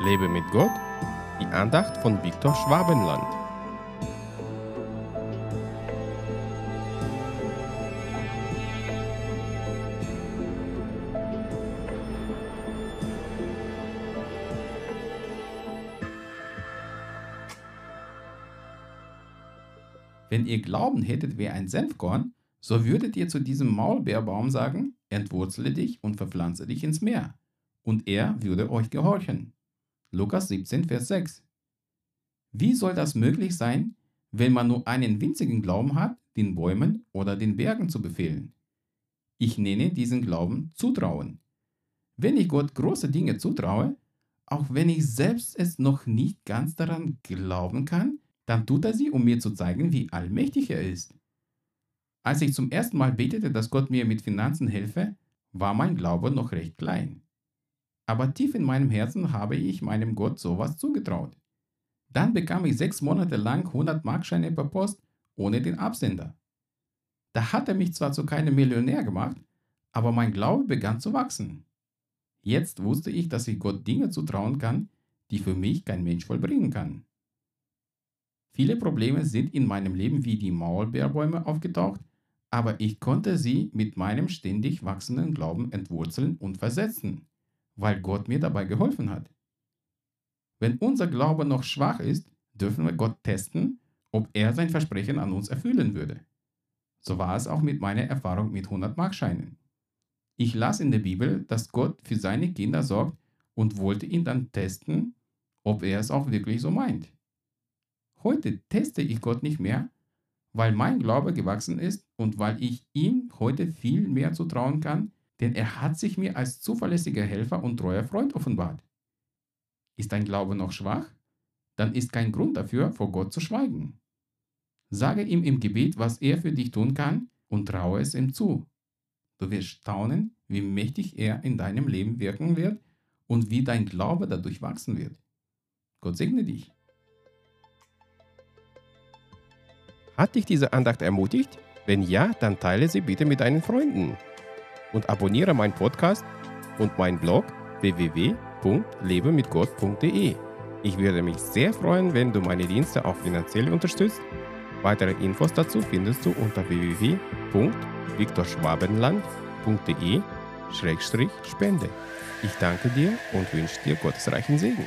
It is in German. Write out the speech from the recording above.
Lebe mit Gott, die Andacht von Viktor Schwabenland. Wenn ihr Glauben hättet wie ein Senfkorn, so würdet ihr zu diesem Maulbeerbaum sagen, entwurzle dich und verpflanze dich ins Meer, und er würde euch gehorchen. Lukas 17, Vers 6. Wie soll das möglich sein, wenn man nur einen winzigen Glauben hat, den Bäumen oder den Bergen zu befehlen? Ich nenne diesen Glauben Zutrauen. Wenn ich Gott große Dinge zutraue, auch wenn ich selbst es noch nicht ganz daran glauben kann, dann tut er sie, um mir zu zeigen, wie allmächtig er ist. Als ich zum ersten Mal betete, dass Gott mir mit Finanzen helfe, war mein Glaube noch recht klein. Aber tief in meinem Herzen habe ich meinem Gott sowas zugetraut. Dann bekam ich sechs Monate lang 100 Markscheine per Post ohne den Absender. Da hat er mich zwar zu keinem Millionär gemacht, aber mein Glaube begann zu wachsen. Jetzt wusste ich, dass ich Gott Dinge zutrauen kann, die für mich kein Mensch vollbringen kann. Viele Probleme sind in meinem Leben wie die Maulbeerbäume aufgetaucht, aber ich konnte sie mit meinem ständig wachsenden Glauben entwurzeln und versetzen, weil Gott mir dabei geholfen hat. Wenn unser Glaube noch schwach ist, dürfen wir Gott testen, ob er sein Versprechen an uns erfüllen würde. So war es auch mit meiner Erfahrung mit 100 Markscheinen. Ich las in der Bibel, dass Gott für seine Kinder sorgt und wollte ihn dann testen, ob er es auch wirklich so meint. Heute teste ich Gott nicht mehr, weil mein Glaube gewachsen ist und weil ich ihm heute viel mehr zutrauen kann, denn er hat sich mir als zuverlässiger Helfer und treuer Freund offenbart. Ist dein Glaube noch schwach? Dann ist kein Grund dafür, vor Gott zu schweigen. Sage ihm im Gebet, was er für dich tun kann und traue es ihm zu. Du wirst staunen, wie mächtig er in deinem Leben wirken wird und wie dein Glaube dadurch wachsen wird. Gott segne dich. Hat dich diese Andacht ermutigt? Wenn ja, dann teile sie bitte mit deinen Freunden. Und abonniere meinen Podcast und meinen Blog www.lebemitgott.de. Ich würde mich sehr freuen, wenn du meine Dienste auch finanziell unterstützt. Weitere Infos dazu findest du unter www.viktorschwabenland.de-spende. Ich danke dir und wünsche dir gottesreichen Segen.